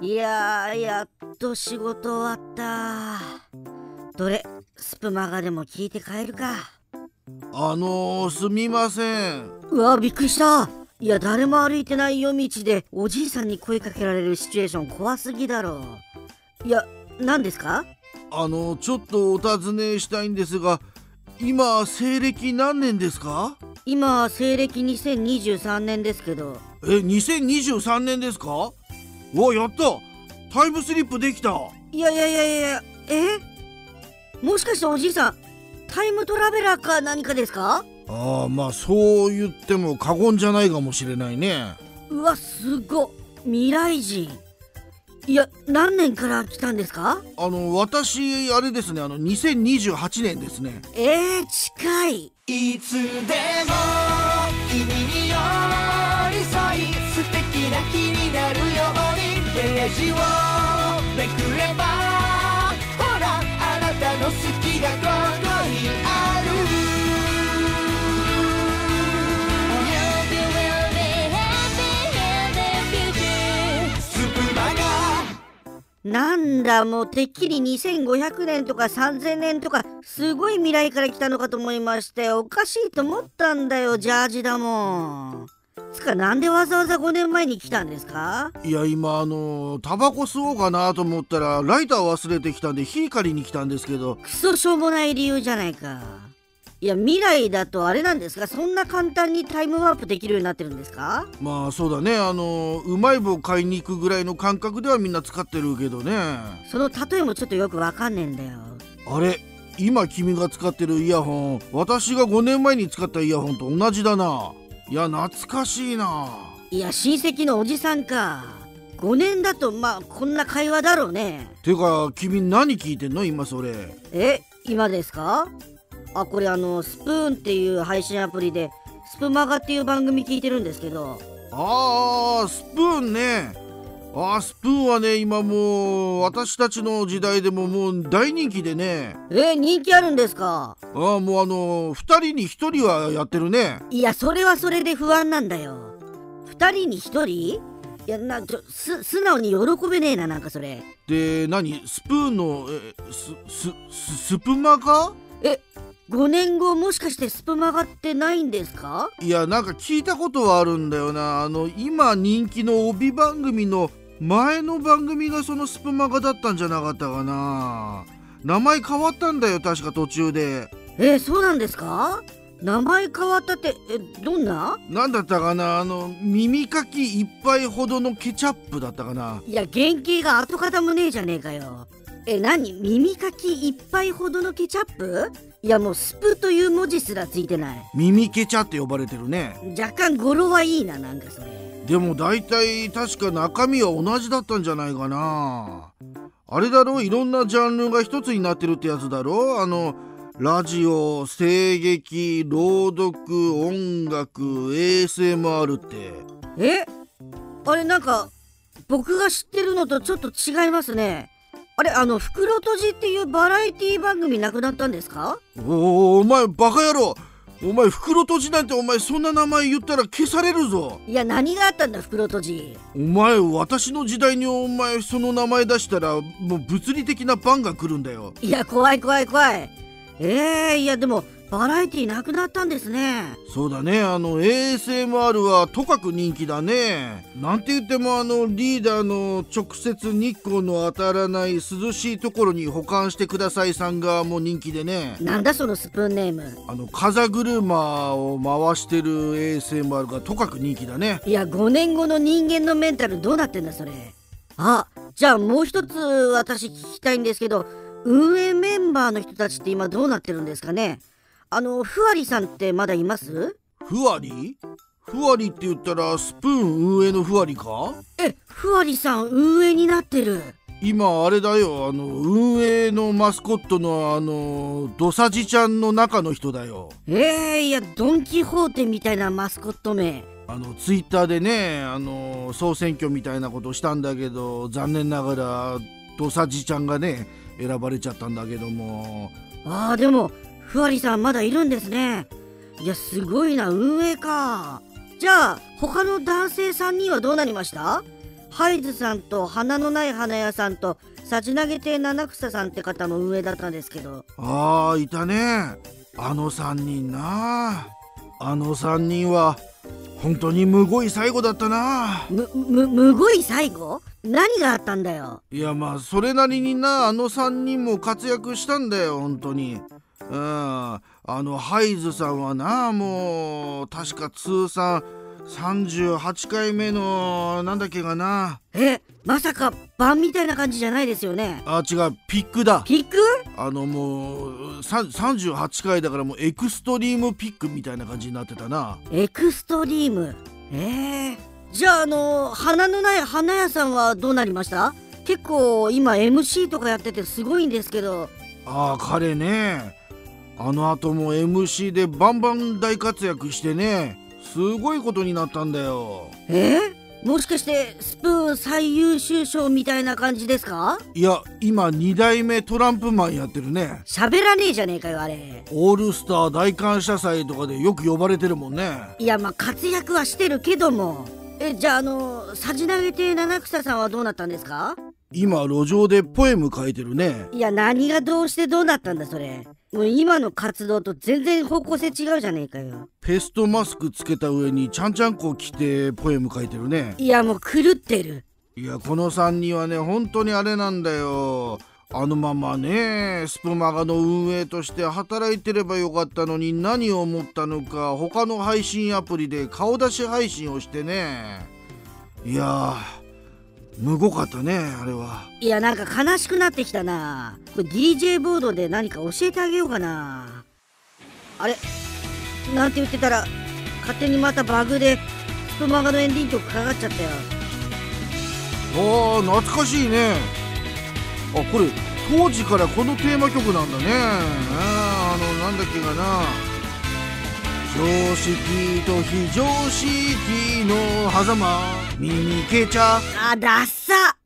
いやーやっと仕事終わった。どれスプマガでも聞いて帰るか。あのー、すみません。うわびっくりした。いや誰も歩いてない夜道でおじいさんに声かけられるシチュエーション怖すぎだろ。いや何ですか？あのちょっとお尋ねしたいんですが今西暦何年ですか？今西暦2023年ですけど。え2023年ですか？わやった。タイムスリップできた。いやいやいやいやえ？もしかしておじいさんタイムトラベラーか何かですか？ああまあそう言っても過言じゃないかもしれないね。うわすご未来人。いや何年から来たんですか？あの私あれですねあの2028年ですね。えー、近い。いつでもジをめくればほらあなたの好きがここにある。Hope you will be happy in the future スプマガなんだもうてっきり2500年とか3000年とかすごい未来から来たのかと思いましておかしいと思ったんだよジャージだもん。つかなんでわざわざ5年前に来たんですか？いや今あのタバコ吸おうかなと思ったらライター忘れてきたんで火借りに来たんですけど。クソしょうもない理由じゃないか。いや未来だとあれなんですかそんな簡単にタイムワープできるようになってるんですか？まあそうだね。あのうまい棒買いに行くぐらいの感覚ではみんな使ってるけどね。その例えもちょっとよくわかんねえんだよ。あれ今君が使ってるイヤホン私が5年前に使ったイヤホンと同じだないや懐かしいな。いや親戚のおじさんか。5年だとまあこんな会話だろうね。てか君何聞いてんの？今それ。え今ですか？あこれあのスプーンっていう配信アプリでスプマガっていう番組聞いてるんですけど。あースプーンねあースプーンはね今もう私たちの時代でももう大人気でね。え人気あるんですか？あーもうあの2人に1人はやってるね。いやそれはそれで不安なんだよ。2人に1人？いやなちょす素直に喜べねえななんかそれ。で何？スプーンのえススススプマガえ5年後もしかしてスプマガってないんですか？いやなんか聞いたことはあるんだよな。あの今人気の帯番組の前の番組がそのスプマガだったんじゃなかったかな。名前変わったんだよ確か途中で。えそうなんですか？名前変わったってえどんな？なんだったかな？あの耳かき一杯ほどのケチャップだったかな。いや原型が跡形もねえじゃねえかよ。え何？耳かき一杯ほどのケチャップ？いやもうスプという文字すらついてない。耳ケチャって呼ばれてるね。若干語呂はいいななんかそれ。でも大体確か中身は同じだったんじゃないかな。あれだろ？いろんなジャンルが一つになってるってやつだろ？あのラジオ声劇朗読音楽 ASMR って。え？あれなんか僕が知ってるのとちょっと違いますねあれあの袋閉じっていうバラエティ番組なくなったんですか？おおお前バカ野郎。お前袋閉じなんてお前そんな名前言ったら消されるぞ。いや何があったんだ袋閉じ。お前私の時代にお前その名前出したらもう物理的なバンが来るんだよ。いや怖い怖い怖い。えー、いやでもバラエティなくなったんですね。そうだね。あの ASMR はとかく人気だね。なんて言ってもあのリーダーの直接日光の当たらない涼しいところに保管してくださいさんがもう人気でね。なんだそのスプーンネーム。あの風車を回してる ASMR がとかく人気だね。いや5年後の人間のメンタルどうなってんだそれ。あじゃあもう一つ私聞きたいんですけど運営メンバーの人たちって今どうなってるんですかねあのふわりさんってまだいます？ふわり？ふわりって言ったらスプーン運営のふわりか？えふわりさん運営になってる。今あれだよあの運営のマスコットのあのドサジちゃんの中の人だよ。えー、いやドン・キホーテみたいなマスコット名あのツイッターでねあの総選挙みたいなことしたんだけど残念ながらドサジちゃんがね選ばれちゃったんだけども。あーでもふわりさんまだいるんですね。いやすごいな運営か。じゃあ他の男性3人はどうなりました？ハイズさんと花のない花屋さんとさち投げ亭七草さんって方も運営だったんですけど。あーいたね。あの3人な。あの3人は本当にむごい最後だったな。むむむごい最後？何があったんだよ。いやまあそれなりになあの3人も活躍したんだよ本当にうん。あのハイズさんはなもう確か通算38回目のなんだっけかな。えまさか晩みたいな感じじゃないですよね。あ違う。ピックだ。ピック？あのもうさ38回だからもうエクストリームピックみたいな感じになってたな。エクストリーム？えー、じゃああの花のない花屋さんはどうなりました？結構今 MC とかやっててすごいんですけど。ああ彼ねあの後も MC でバンバン大活躍してねすごいことになったんだよ。え？ー、もしかしてスプーン最優秀賞みたいな感じですか？いや今2代目トランプマンやってるね。喋らねえじゃねえかよあれ。オールスター大感謝祭とかでよく呼ばれてるもんね。いやまあ活躍はしてるけども。えじゃああのさじ投げて七草さんはどうなったんですか？今路上でポエム書いてるね。いや何がどうしてどうなったんだそれもう今の活動と全然方向性違うじゃねえかよ。ペストマスクつけた上にちゃんちゃんこ着てポエム書いてるね。いやもう狂ってる。いやこの3人はね本当にあれなんだよ。あのままねスプマガの運営として働いてればよかったのに何を思ったのか他の配信アプリで顔出し配信をしてね。いやーむごかったねあれは。いやなんか悲しくなってきたな。これ DJ ボードで何か教えてあげようかな。あれ？なんて言ってたら勝手にまたバグでスプマガのエンディング曲かかっちゃったよ。おー懐かしいね。あこれ当時からこのテーマ曲なんだね。あーあのなんだっけかな。常識と非常識の狭間見に行けちゃあダッサ。